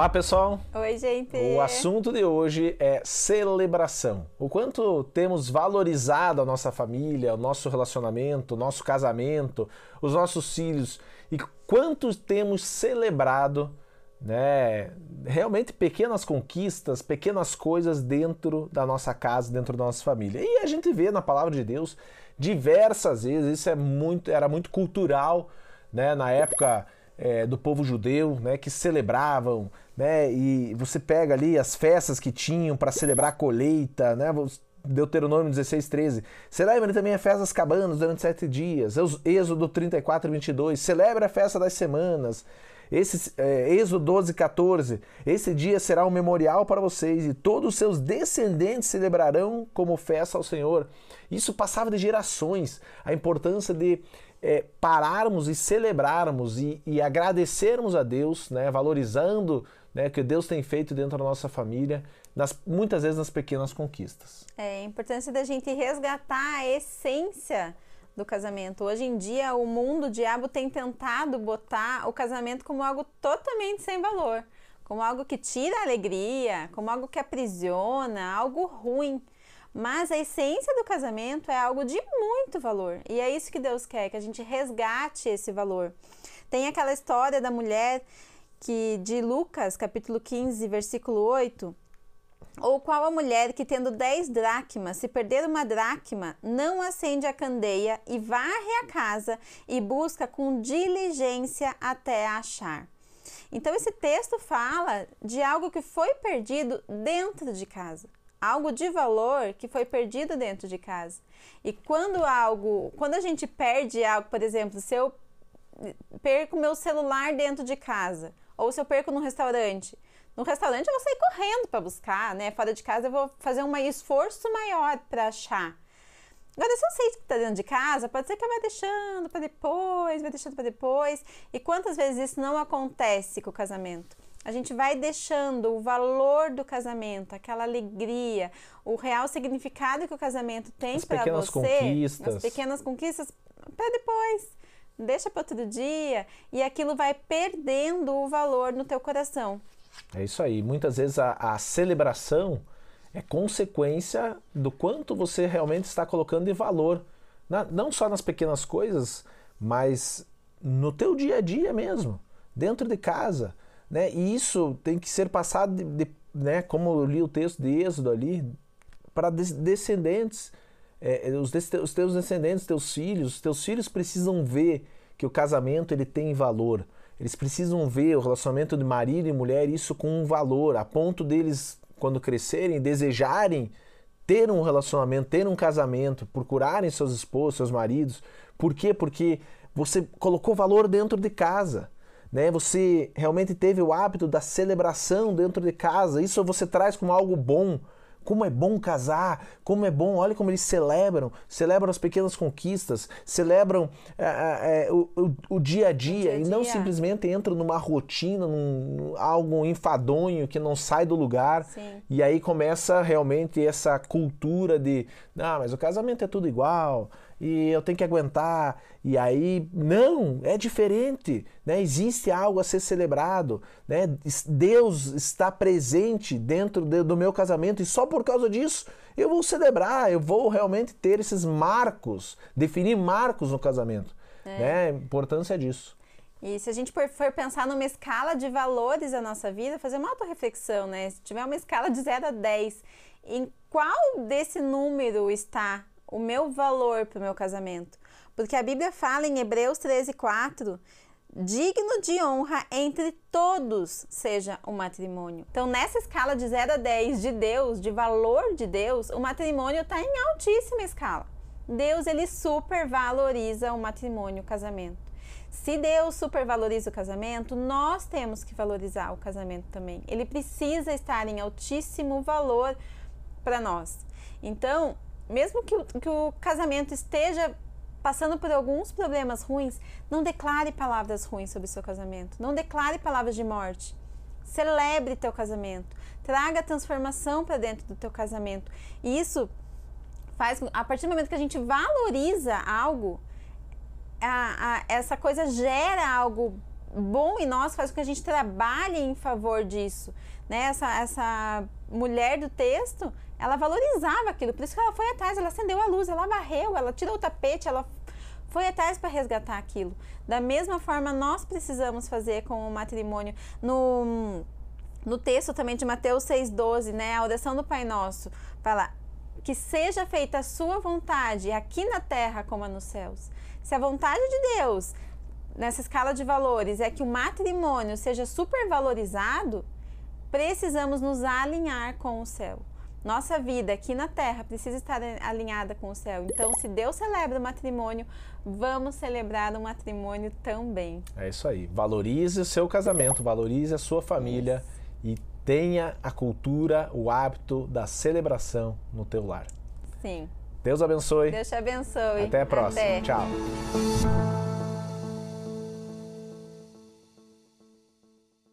Olá, pessoal. Oi, gente. O assunto de hoje é celebração. O quanto temos valorizado a nossa família, o nosso relacionamento, o nosso casamento, os nossos filhos e quanto temos celebrado, né, realmente pequenas conquistas, pequenas coisas dentro da nossa casa, dentro da nossa família. E a gente vê na palavra de Deus diversas vezes, isso é muito, era muito cultural, né, na época é, do povo judeu, né, que celebravam, né, e você pega ali as festas que tinham para celebrar a colheita, né, Deuteronômio 16, 13. Celebre também a festa das cabanas durante sete dias. Êxodo 34, 22. Celebre a festa das semanas. Esse, é, Êxodo 12, 14. Esse dia será um memorial para vocês e todos os seus descendentes celebrarão como festa ao Senhor. Isso passava de gerações. A importância de é, pararmos e celebrarmos e, e, agradecermos a Deus, né, valorizando né, o que Deus tem feito dentro da nossa família, nas, muitas vezes nas pequenas conquistas. É a importância da gente resgatar a essência do casamento. Hoje em dia, o mundo, o diabo tem tentado botar o casamento como algo totalmente sem valor, como algo que tira a alegria, como algo que aprisiona, algo ruim. Mas a essência do casamento é algo de muito valor. E é isso que Deus quer, que a gente resgate esse valor. Tem aquela história da mulher que de Lucas, capítulo 15, versículo 8, ou qual a mulher que, tendo dez dracmas, se perder uma dracma, não acende a candeia e varre a casa e busca com diligência até achar? Então, esse texto fala de algo que foi perdido dentro de casa algo de valor que foi perdido dentro de casa. E quando algo, quando a gente perde algo, por exemplo, se eu perco meu celular dentro de casa, ou se eu perco num restaurante, no restaurante eu vou sair correndo para buscar, né? Fora de casa eu vou fazer um esforço maior para achar. Agora, se eu sei que está dentro de casa, pode ser que vá deixando para depois, vai deixando para depois. E quantas vezes isso não acontece com o casamento? A gente vai deixando o valor do casamento, aquela alegria, o real significado que o casamento tem para você, conquistas. as pequenas conquistas, para depois. Deixa para outro dia e aquilo vai perdendo o valor no teu coração. É isso aí. Muitas vezes a, a celebração é consequência do quanto você realmente está colocando de valor, na, não só nas pequenas coisas, mas no teu dia a dia mesmo, dentro de casa. Né? E isso tem que ser passado, de, de, né, como eu li o texto de Êxodo ali, para descendentes, é, os, os teus descendentes, teus filhos, os teus filhos precisam ver que o casamento ele tem valor. Eles precisam ver o relacionamento de marido e mulher isso com um valor, a ponto deles, quando crescerem, desejarem ter um relacionamento, ter um casamento, procurarem seus esposos, seus maridos. Por quê? Porque você colocou valor dentro de casa né? Você realmente teve o hábito da celebração dentro de casa. Isso você traz como algo bom. Como é bom casar, como é bom, olha como eles celebram, celebram as pequenas conquistas, celebram é, é, o, o, o, dia a dia, dia, -dia. e não simplesmente entram numa rotina, num, algo enfadonho que não sai do lugar. Sim. E aí começa realmente essa cultura de, ah, mas o casamento é tudo igual, e eu tenho que aguentar. E aí, não, é diferente. Né? Existe algo a ser celebrado. Né? Deus está presente dentro de, do meu casamento e só por causa disso eu vou celebrar, eu vou realmente ter esses marcos, definir marcos no casamento. É. Né? A importância disso. E se a gente for pensar numa escala de valores da nossa vida, fazer uma autorreflexão, né? Se tiver uma escala de 0 a 10, em qual desse número está o meu valor para o meu casamento. Porque a Bíblia fala em Hebreus 13, 4, digno de honra entre todos seja o matrimônio. Então, nessa escala de 0 a 10 de Deus, de valor de Deus, o matrimônio está em altíssima escala. Deus, ele supervaloriza o matrimônio, o casamento. Se Deus supervaloriza o casamento, nós temos que valorizar o casamento também. Ele precisa estar em altíssimo valor para nós. Então, mesmo que o, que o casamento esteja passando por alguns problemas ruins, não declare palavras ruins sobre o seu casamento. Não declare palavras de morte. Celebre teu casamento. Traga transformação para dentro do teu casamento. E isso faz a partir do momento que a gente valoriza algo, a, a, essa coisa gera algo bom em nós faz com que a gente trabalhe em favor disso. Né? Essa, essa mulher do texto, ela valorizava aquilo, por isso que ela foi atrás, ela acendeu a luz, ela varreu, ela tirou o tapete, ela foi atrás para resgatar aquilo. Da mesma forma, nós precisamos fazer com o matrimônio. No, no texto também de Mateus 6,12, né? A oração do Pai Nosso, fala que seja feita a sua vontade aqui na terra como nos céus. Se a vontade de Deus nessa escala de valores é que o matrimônio seja supervalorizado, precisamos nos alinhar com o céu. Nossa vida aqui na Terra precisa estar alinhada com o céu. Então, se Deus celebra o matrimônio, vamos celebrar o matrimônio também. É isso aí. Valorize o seu casamento, valorize a sua família isso. e tenha a cultura, o hábito da celebração no teu lar. Sim. Deus abençoe. Deus te abençoe. Até a próxima. Até. Tchau.